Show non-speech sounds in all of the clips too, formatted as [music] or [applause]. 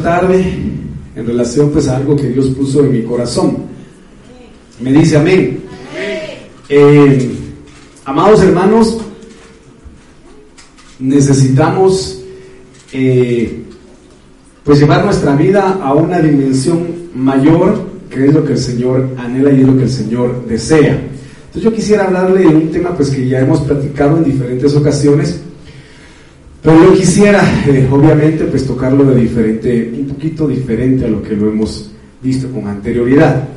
Tarde, en relación pues a algo que Dios puso en mi corazón. Me dice amén. Eh, amados hermanos, necesitamos eh, pues llevar nuestra vida a una dimensión mayor, que es lo que el Señor anhela y es lo que el Señor desea. Entonces yo quisiera hablarle de un tema pues que ya hemos platicado en diferentes ocasiones, pero yo quisiera eh, obviamente pues tocarlo de diferente, un poquito diferente a lo que lo hemos visto con anterioridad.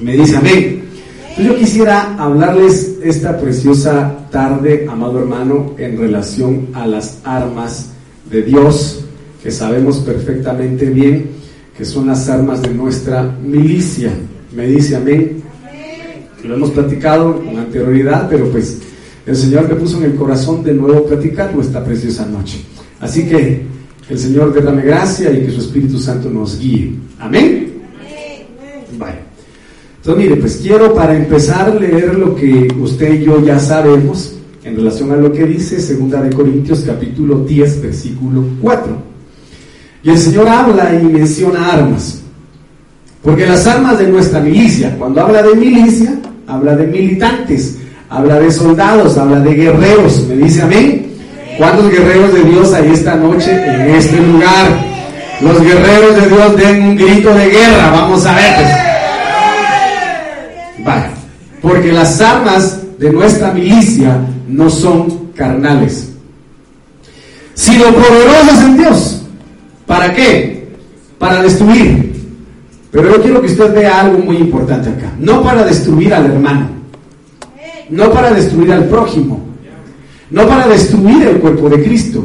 Me dice amén. Entonces yo quisiera hablarles esta preciosa tarde, amado hermano, en relación a las armas de Dios, que sabemos perfectamente bien que son las armas de nuestra milicia. Me dice amén. Lo hemos platicado con anterioridad, pero pues el Señor me puso en el corazón de nuevo platicarlo esta preciosa noche. Así que el Señor derrame gracia y que su Espíritu Santo nos guíe. Amén. Vale. Entonces, mire, pues quiero para empezar leer lo que usted y yo ya sabemos en relación a lo que dice Segunda de Corintios capítulo 10 versículo 4. Y el Señor habla y menciona armas. Porque las armas de nuestra milicia, cuando habla de milicia, habla de militantes, habla de soldados, habla de guerreros. ¿Me dice amén? ¿Cuántos guerreros de Dios hay esta noche en este lugar? Los guerreros de Dios den un grito de guerra. Vamos a ver. Vale. Porque las armas de nuestra milicia no son carnales, sino poderosas en Dios. ¿Para qué? Para destruir. Pero yo quiero que usted vea algo muy importante acá. No para destruir al hermano. No para destruir al prójimo. No para destruir el cuerpo de Cristo.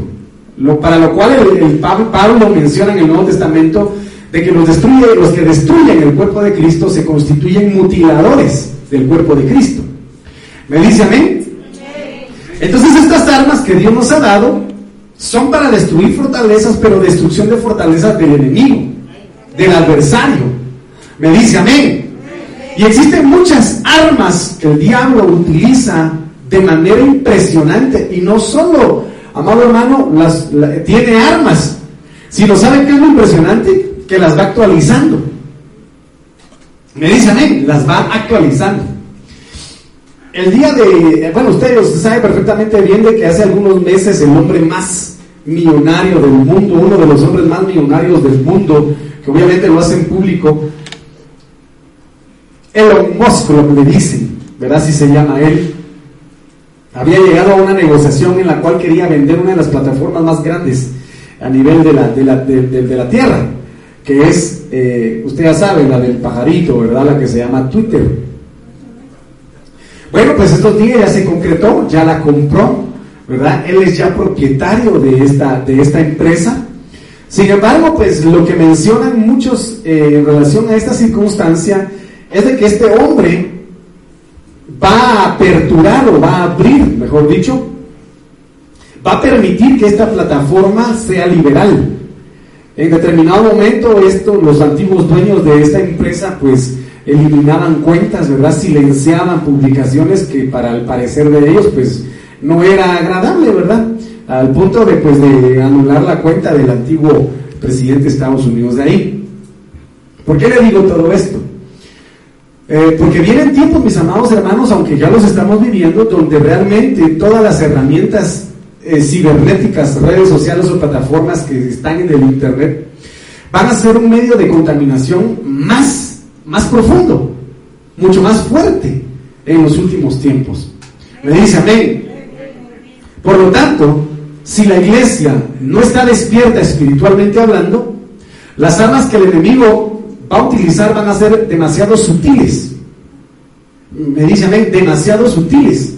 Lo, para lo cual el, Pablo, Pablo menciona en el Nuevo Testamento de que los, destruye, los que destruyen el cuerpo de Cristo se constituyen mutiladores del cuerpo de Cristo. ¿Me dice amén? Entonces estas armas que Dios nos ha dado son para destruir fortalezas, pero destrucción de fortalezas del enemigo, del adversario. Me dice amén. Y existen muchas armas que el diablo utiliza de manera impresionante. Y no solo, amado hermano, las, tiene armas, sino ¿saben qué es lo impresionante? Que las va actualizando. Me dice amén, las va actualizando. El día de, bueno, usted, usted sabe perfectamente bien de que hace algunos meses el hombre más millonario del mundo, uno de los hombres más millonarios del mundo, que obviamente lo hacen público, Elon Musk, le dicen, ¿verdad? Si se llama él, había llegado a una negociación en la cual quería vender una de las plataformas más grandes a nivel de la, de la, de, la Tierra, que es, eh, usted ya sabe, la del pajarito, ¿verdad? La que se llama Twitter. Bueno, pues estos días ya se concretó, ya la compró, ¿verdad? Él es ya propietario de esta, de esta empresa. Sin embargo, pues lo que mencionan muchos eh, en relación a esta circunstancia es de que este hombre va a aperturar o va a abrir, mejor dicho, va a permitir que esta plataforma sea liberal. En determinado momento, esto, los antiguos dueños de esta empresa, pues eliminaban cuentas, ¿verdad? Silenciaban publicaciones que para el parecer de ellos, pues no era agradable, ¿verdad? Al punto de, pues, de anular la cuenta del antiguo presidente de Estados Unidos de ahí. ¿Por qué le digo todo esto? Eh, porque vienen tiempos, mis amados hermanos, aunque ya los estamos viviendo, donde realmente todas las herramientas eh, cibernéticas, redes sociales o plataformas que están en el Internet, van a ser un medio de contaminación más, más profundo, mucho más fuerte en los últimos tiempos. Me dice amén. Por lo tanto, si la iglesia no está despierta espiritualmente hablando, las armas que el enemigo va a utilizar van a ser demasiado sutiles. Me dice amén, demasiado sutiles.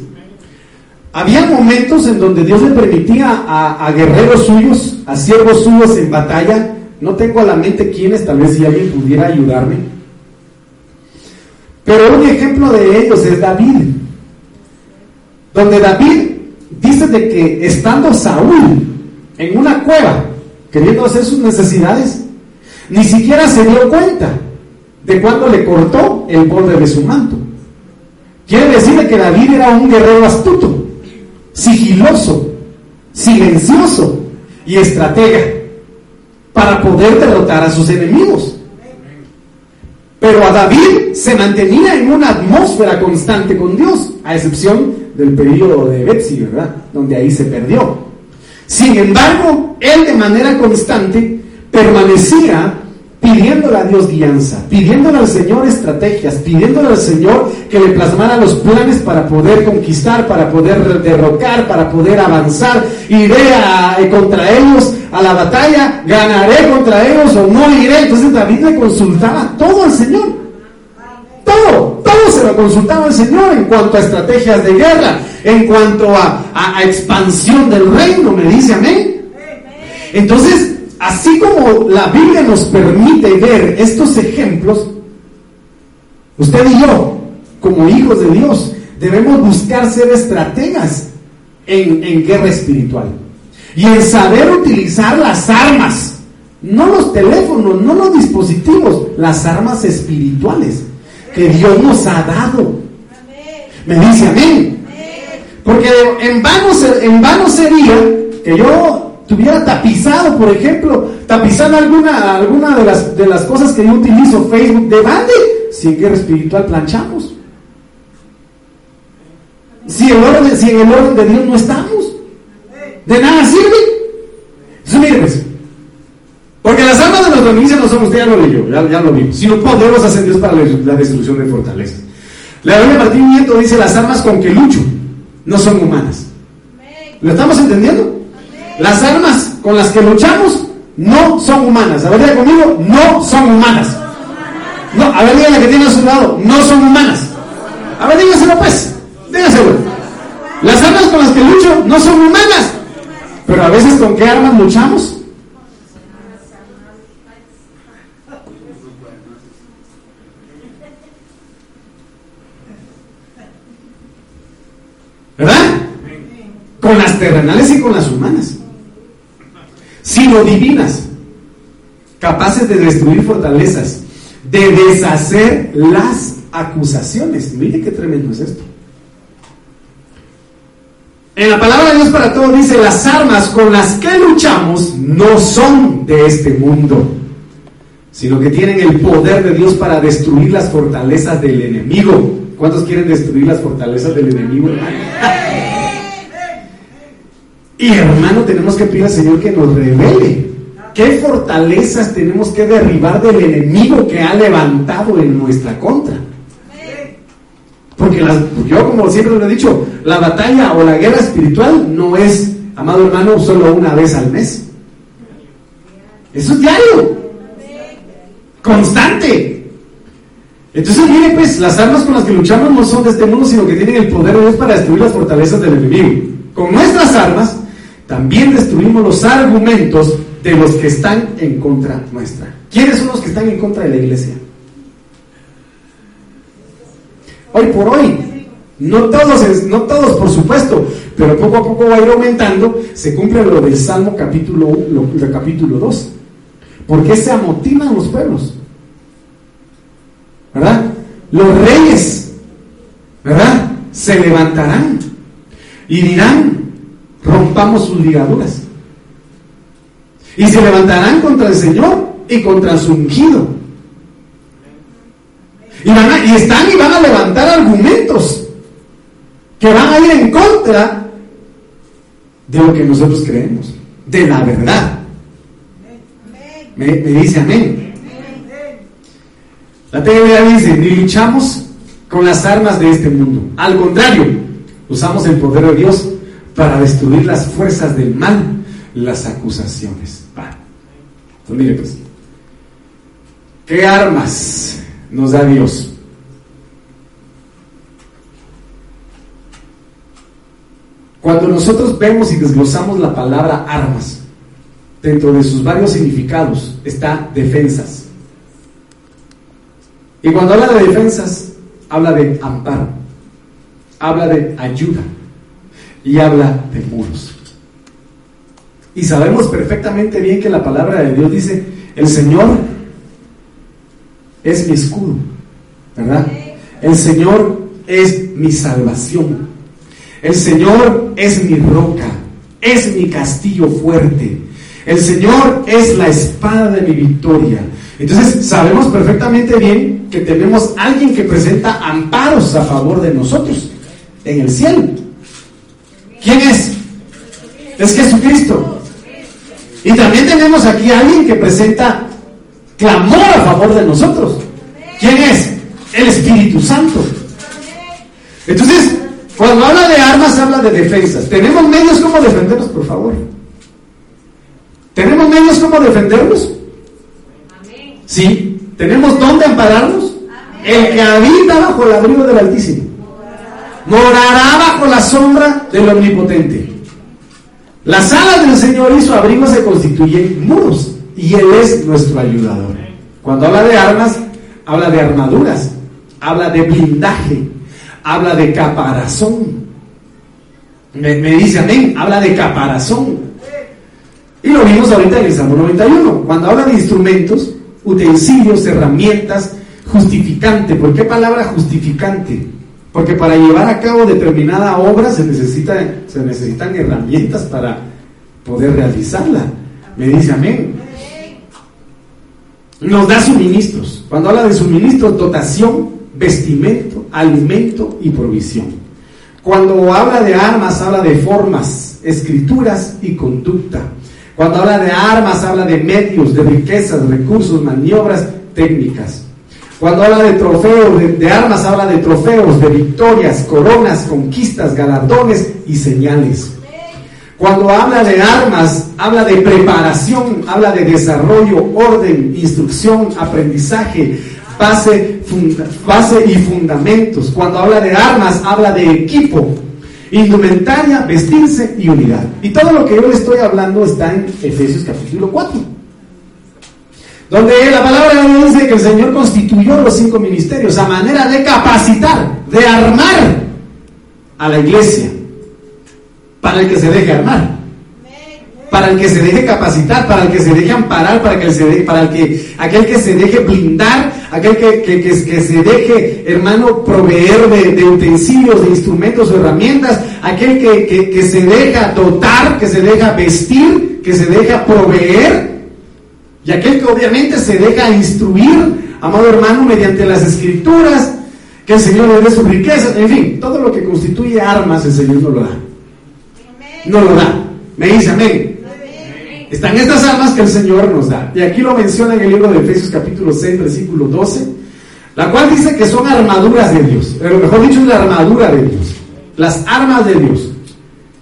Había momentos en donde Dios le permitía a, guerreros suyos, a siervos suyos en batalla, no tengo a la mente quiénes, tal vez si alguien pudiera ayudarme. Pero un ejemplo de ellos es David, donde David dice de que estando Saúl en una cueva, queriendo hacer sus necesidades, ni siquiera se dio cuenta de cuando le cortó el borde de su manto. Quiere decir que David era un guerrero astuto, sigiloso, silencioso y estratega para poder derrotar a sus enemigos. Pero a David se mantenía en una atmósfera constante con Dios, a excepción del periodo de Betsy, ¿verdad? Donde ahí se perdió. Sin embargo, él de manera constante permanecía pidiéndole a Dios guianza, pidiéndole al Señor estrategias, pidiéndole al Señor que le plasmara los planes para poder conquistar, para poder derrocar, para poder avanzar. Iré eh, contra ellos a la batalla, ganaré contra ellos o no iré. Entonces David le consultaba todo al Señor. Todo, todo se lo consultaba al Señor en cuanto a estrategias de guerra, en cuanto a, a expansión del reino, me dice amén. Entonces, así como la Biblia nos permite ver estos ejemplos, usted y yo, como hijos de Dios, debemos buscar ser estrategas en, guerra espiritual y en saber utilizar las armas, no los teléfonos, no los dispositivos, las armas espirituales que Dios nos ha dado. Me dice amén. Porque en vano, en vano sería que yo tuviera tapizado, por ejemplo, tapizando alguna, alguna de, las, de las cosas que yo utilizo, Facebook, ¿de dónde? Si en guerra espiritual planchamos. Si, el orden, si en el orden de Dios no estamos, de nada sirve. Entonces, mire pues, porque las armas de nuestra milicia no somos, ya lo leyó, ya, ya lo vimos, sino podemos hacer Dios para la destrucción de fortalezas. La Biblia Martín Nieto dice, las armas con que lucho no son humanas. ¿Lo estamos entendiendo? Las armas con las que luchamos no son humanas. A ver, diga conmigo, no son humanas. No, a ver, diga la que tiene a su lado, no son humanas. A ver, dígaselo pues, dígaselo. Las armas con las que lucho no son humanas. Pero a veces, ¿con qué armas luchamos? ¿Verdad? Con las terrenales y con las humanas divinas, capaces de destruir fortalezas, de deshacer las acusaciones. Mire qué tremendo es esto. En la palabra de Dios para todos dice, las armas con las que luchamos no son de este mundo, sino que tienen el poder de Dios para destruir las fortalezas del enemigo. ¿Cuántos quieren destruir las fortalezas del enemigo, y hermano, tenemos que pedir al Señor que nos revele qué fortalezas tenemos que derribar del enemigo que ha levantado en nuestra contra. Porque yo, como siempre lo he dicho, la batalla o la guerra espiritual no es, amado hermano, solo una vez al mes. Eso es diario. Constante. Entonces, mire, pues, las armas con las que luchamos no son de este mundo, sino que tienen el poder de Dios para destruir las fortalezas del enemigo. Con nuestras armas también destruimos los argumentos de los que están en contra nuestra. ¿Quiénes son los que están en contra de la iglesia? Hoy por hoy, no todos, no todos por supuesto, pero poco a poco va a ir aumentando, se cumple lo del Salmo capítulo, lo, capítulo 2. ¿Por qué se amotinan los pueblos? ¿Verdad? Los reyes, ¿verdad? Se levantarán y dirán, rompamos sus ligaduras. Y se levantarán contra el Señor y contra su ungido. Y, van y están y van a levantar argumentos que van a ir en contra de lo que nosotros creemos, de la verdad. Me, dice amén. La teoría dice, ni luchamos con las armas de este mundo. Al contrario, usamos el poder de Dios para destruir las fuerzas del mal, las acusaciones. Entonces, mire pues, ¿qué armas nos da Dios? Cuando nosotros vemos y desglosamos la palabra armas, dentro de sus varios significados, está defensas. Y cuando habla de defensas, habla de amparo, habla de ayuda y habla de muros. Y sabemos perfectamente bien que la palabra de Dios dice, el Señor es mi escudo, ¿verdad? El Señor es mi salvación. El Señor es mi roca, es mi castillo fuerte. El Señor es la espada de mi victoria. Entonces sabemos perfectamente bien que tenemos alguien que presenta amparos a favor de nosotros en el cielo. ¿Quién es? Es Jesucristo. Y también tenemos aquí a alguien que presenta clamor a favor de nosotros. ¿Quién es? El Espíritu Santo. Entonces, cuando habla de armas, habla de defensas. ¿Tenemos medios como defendernos, por favor? ¿Tenemos medios como defendernos? Sí. ¿Tenemos dónde ampararnos? El que habita bajo el abrigo del Altísimo morará bajo la sombra del Omnipotente. Las alas del Señor y su abrigo se constituyen muros y Él es nuestro ayudador. Cuando habla de armas, habla de armaduras, habla de blindaje, habla de caparazón. Me, dice amén, habla de caparazón. Y lo vimos ahorita en el Salmo 91, cuando habla de instrumentos, utensilios, herramientas, justificante. ¿Por qué palabra justificante? Porque para llevar a cabo determinada obra se, necesita, se necesitan herramientas para poder realizarla. Me dice amén. Nos da suministros. Cuando habla de suministros, dotación, vestimento, alimento y provisión. Cuando habla de armas, habla de formas, escrituras y conducta. Cuando habla de armas, habla de medios, de riquezas, recursos, maniobras, técnicas. Cuando habla de trofeos, de, armas, habla de trofeos, de victorias, coronas, conquistas, galardones y señales. Cuando habla de armas, habla de preparación, habla de desarrollo, orden, instrucción, aprendizaje, base, base y fundamentos. Cuando habla de armas, habla de equipo, indumentaria, vestirse y unidad. Y todo lo que yo le estoy hablando está en Efesios capítulo 4 donde la palabra de dice que el Señor constituyó los cinco ministerios a manera de capacitar, de armar a la iglesia, para el que se deje armar, para el que se deje capacitar, para el que se deje amparar, para, que se para el que, aquel que se deje blindar, aquel que, que, se deje, hermano, proveer de, de, utensilios, de instrumentos o herramientas, aquel que, se deja dotar, que se deja vestir, que se deja proveer y aquel que obviamente se deja instruir, amado hermano, mediante las escrituras, que el Señor le dé su riqueza, en fin, todo lo que constituye armas el Señor no lo da. No lo da. Me dice amén. Están estas armas que el Señor nos da. Y aquí lo menciona en el libro de Efesios capítulo 6, versículo 12, la cual dice que son armaduras de Dios. Pero mejor dicho es la armadura de Dios. Las armas de Dios.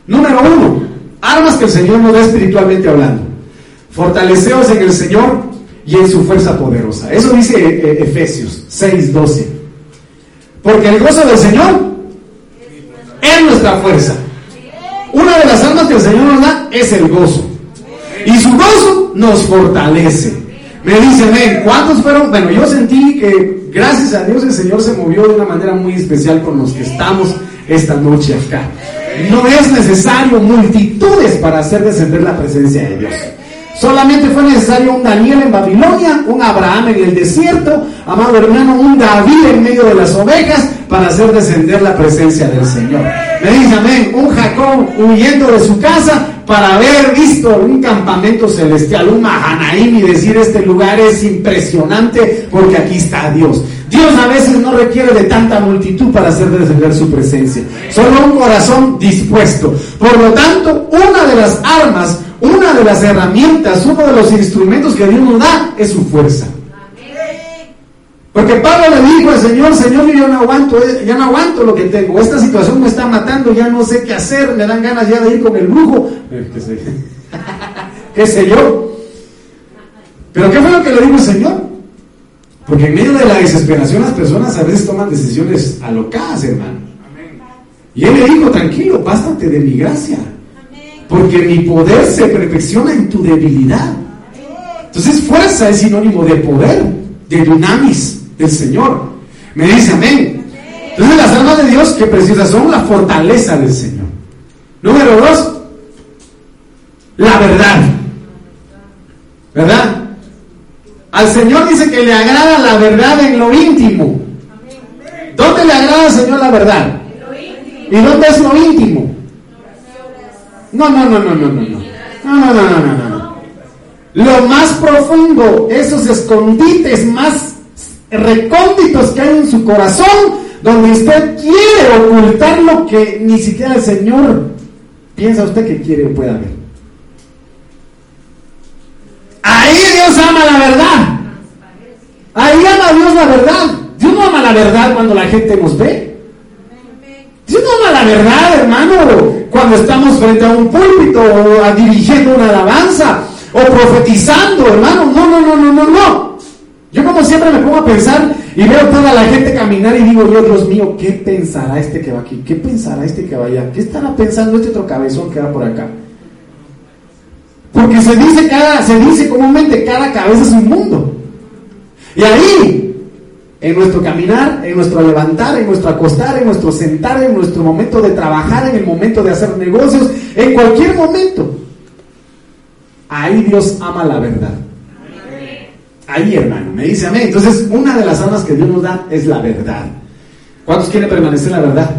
Número uno, armas que el Señor nos da espiritualmente hablando. Fortaleceos en el Señor y en su fuerza poderosa. Eso dice eh, eh, Efesios 6:12. Porque el gozo del Señor es nuestra fuerza. Una de las armas que el Señor nos da es el gozo. Y su gozo nos fortalece. Me dice, amén. ¿Cuántos fueron? Bueno, yo sentí que gracias a Dios el Señor se movió de una manera muy especial con los que estamos esta noche acá. No es necesario multitudes para hacer descender la presencia de Dios. Solamente fue necesario un Daniel en Babilonia, un Abraham en el desierto, amado hermano, un David en medio de las ovejas para hacer descender la presencia del Señor. Me dice amén, un Jacob huyendo de su casa para haber visto un campamento celestial, un Mahanaim y decir este lugar es impresionante porque aquí está Dios. Dios a veces no requiere de tanta multitud para hacer descender su presencia, solo un corazón dispuesto. Por lo tanto, una de las armas una de las herramientas, uno de los instrumentos que Dios nos da es su fuerza. Porque Pablo le dijo al Señor, Señor, yo no aguanto, ya no aguanto lo que tengo. Esta situación me está matando, ya no sé qué hacer, me dan ganas ya de ir con el brujo. ¿Qué sé, [laughs] ¿Qué sé yo? Pero ¿qué fue lo que le dijo el Señor? Porque en medio de la desesperación las personas a veces toman decisiones alocadas, hermano. Y él le dijo, tranquilo, bástate de mi gracia. Porque mi poder se perfecciona en tu debilidad. Entonces fuerza es sinónimo de poder, de dunamis del Señor. Me dice amén. Entonces las armas de Dios, que preciosas son la fortaleza del Señor. Número dos, la verdad. ¿Verdad? Al Señor dice que le agrada la verdad en lo íntimo. ¿Dónde le agrada al Señor la verdad? ¿Y dónde es lo íntimo? No, no, no, no, no, no, no. No, no, no, no, no, no. Lo más profundo, esos escondites más recónditos que hay en su corazón, donde usted quiere ocultar lo que ni siquiera el Señor piensa usted que quiere o pueda ver. Ahí Dios ama la verdad. Ahí ama Dios la verdad. Dios no ama la verdad cuando la gente nos ve. Dios no la verdad, hermano, cuando estamos frente a un púlpito o a dirigiendo una alabanza o profetizando, hermano. No, no, no, no, no, no. Yo como siempre me pongo a pensar y veo toda la gente caminar y digo, Dios mío, ¿qué pensará este que va aquí? ¿Qué pensará este que va allá? ¿Qué estará pensando este otro cabezón que va por acá? Porque se dice, cada, se dice comúnmente, cada cabeza es un mundo. Y ahí, en nuestro caminar, en nuestro levantar, en nuestro acostar, en nuestro sentar, en nuestro momento de trabajar, en el momento de hacer negocios, en cualquier momento, ahí Dios ama la verdad. Ahí, hermano, me dice amén. Entonces, una de las armas que Dios nos da es la verdad. ¿Cuántos quieren permanecer en la verdad?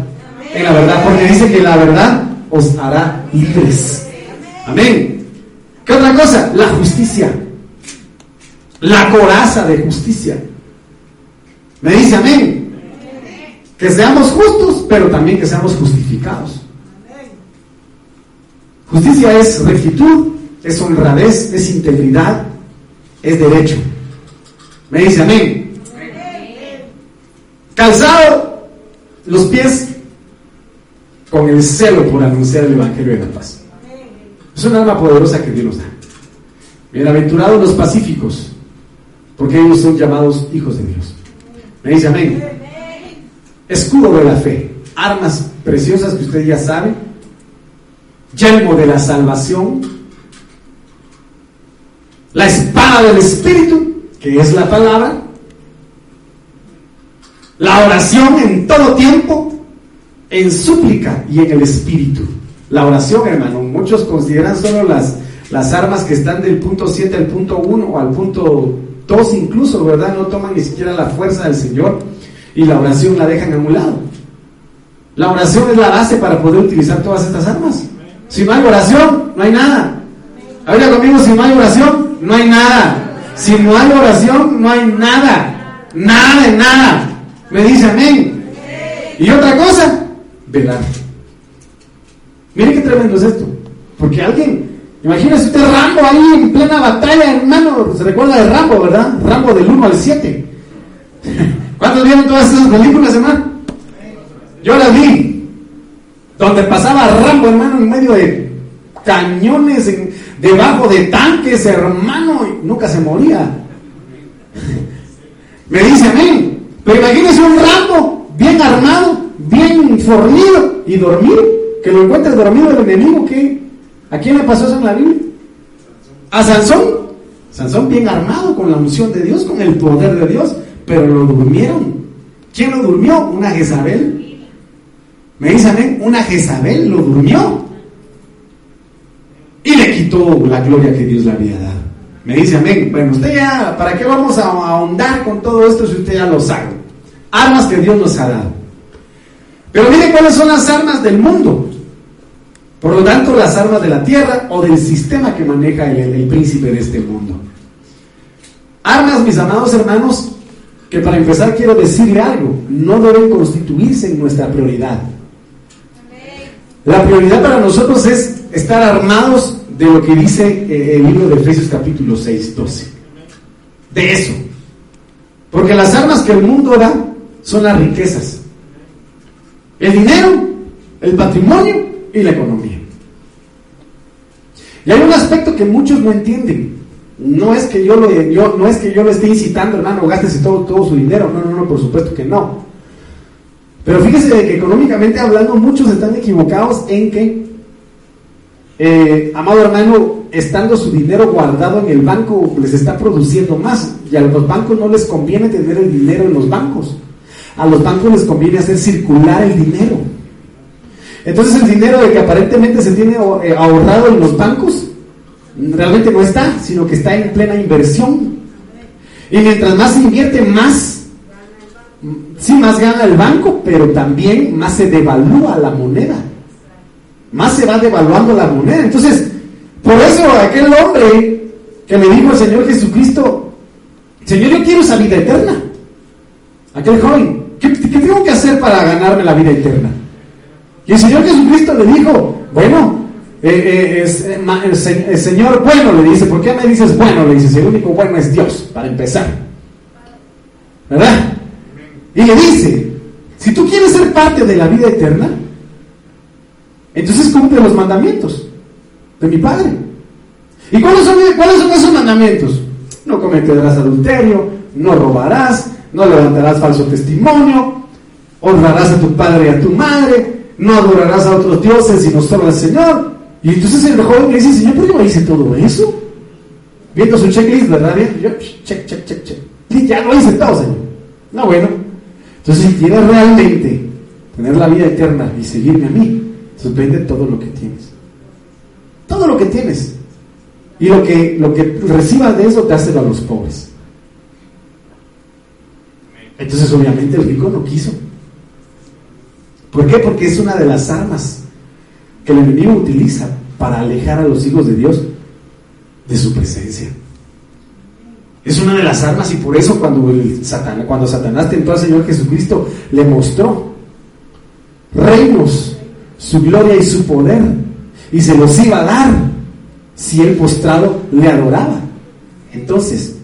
En la verdad, porque dice que la verdad os hará libres. Amén. ¿Qué otra cosa? La justicia. La coraza de justicia. Me dice amén. Que seamos justos, pero también que seamos justificados. Justicia es rectitud, es honradez, es integridad, es derecho. Me dice amén. Calzado los pies con el celo por anunciar el Evangelio de la paz. Es una arma poderosa que Dios nos da. Bienaventurados los pacíficos, porque ellos son llamados hijos de Dios. Me dice amén. Escudo de la fe, armas preciosas que usted ya sabe, yelmo de la salvación, la espada del Espíritu, que es la palabra, la oración en todo tiempo, en súplica y en el Espíritu. La oración, hermano, muchos consideran solo las, las armas que están del punto 7 al punto 1 o al punto 2 incluso, ¿verdad? No toman ni siquiera la fuerza del Señor y la oración la dejan a un lado. La oración es la base para poder utilizar todas estas armas. Si no hay oración, no hay nada. Habla conmigo, si no hay oración, no hay nada. Si no hay oración, no hay nada. Nada nada. Me dice amén. Y otra cosa, velar. Mire qué tremendo es esto. Porque alguien, imagínese usted Rambo ahí en plena batalla, hermano. Se recuerda de Rambo, ¿verdad? Rambo del 1 al 7. [laughs] ¿Cuántos vieron todas esas películas, hermano? Yo las vi. Donde pasaba Rambo, hermano, en medio de cañones, debajo de tanques, hermano, y nunca se moría. [laughs] Me dice amén. Pero imagínese un Rambo bien armado, bien fornido y dormido que lo encuentres dormido el enemigo, ¿qué? ¿A quién le pasó eso en la Biblia? A Sansón. Sansón bien armado con la unción de Dios, con el poder de Dios, pero lo durmieron. ¿Quién lo durmió? Una Jezabel. Me dicen, una Jezabel lo durmió. Y le quitó la gloria que Dios le había dado. Me dice amén. Bueno, usted ya, ¿para qué vamos a ahondar con todo esto si usted ya lo sabe? Armas que Dios nos ha dado. Pero mire cuáles son las armas del mundo. Por lo tanto, las armas de la tierra o del sistema que maneja el, príncipe de este mundo. Armas, mis amados hermanos, que para empezar quiero decirle algo, no deben constituirse en nuestra prioridad. La prioridad para nosotros es estar armados de lo que dice eh, el libro de Efesios capítulo 6, 12. De eso. Porque las armas que el mundo da son las riquezas. El dinero, el patrimonio y la economía. Y hay un aspecto que muchos no entienden. No es que yo lo, no es que yo esté incitando, hermano, gástese todo, todo su dinero. No, no, no, por supuesto que no. Pero fíjese que económicamente hablando, muchos están equivocados en que eh, amado hermano, estando su dinero guardado en el banco, les está produciendo más. Y a los bancos no les conviene tener el dinero en los bancos. A los bancos les conviene hacer circular el dinero. Entonces el dinero de que aparentemente se tiene eh, ahorrado en los bancos, realmente no está, sino que está en plena inversión. Y mientras más se invierte, más, sí, más gana el banco, pero también más se devalúa la moneda. Más se va devaluando la moneda. Entonces, por eso aquel hombre que me dijo el Señor Jesucristo, Señor, yo quiero esa vida eterna. Aquel joven, ¿qué, tengo que hacer para ganarme la vida eterna? Y el Señor Jesucristo le dijo, bueno, eh, eh, eh, el, Señor bueno le dice, ¿por qué me dices bueno? Le dice, el único bueno es Dios, para empezar. ¿Verdad? Y le dice, si tú quieres ser parte de la vida eterna, entonces cumple los mandamientos de mi Padre. ¿Y cuáles son, cuáles son esos mandamientos? No cometerás adulterio, no robarás, no levantarás falso testimonio, honrarás a tu padre y a tu madre, no adorarás a otros dioses sino solo al Señor. Y entonces el joven le dice, Señor, ¿por qué me dice todo eso? Viendo su checklist, ¿verdad? Yo, check, check, check, check. Y ya lo hice todo, Señor. No, bueno. Entonces, si quieres realmente tener la vida eterna y seguirme a mí, entonces vende todo lo que tienes. Todo lo que tienes. Y lo que, lo que recibas de eso, te hace a los pobres. Entonces, obviamente, el rico no quiso. ¿Por qué? Porque es una de las armas que el enemigo utiliza para alejar a los hijos de Dios de su presencia. Es una de las armas y por eso cuando, el cuando Satanás tentó al Señor Jesucristo, le mostró reinos, su gloria y su poder, y se los iba a dar si él postrado le adoraba. Entonces,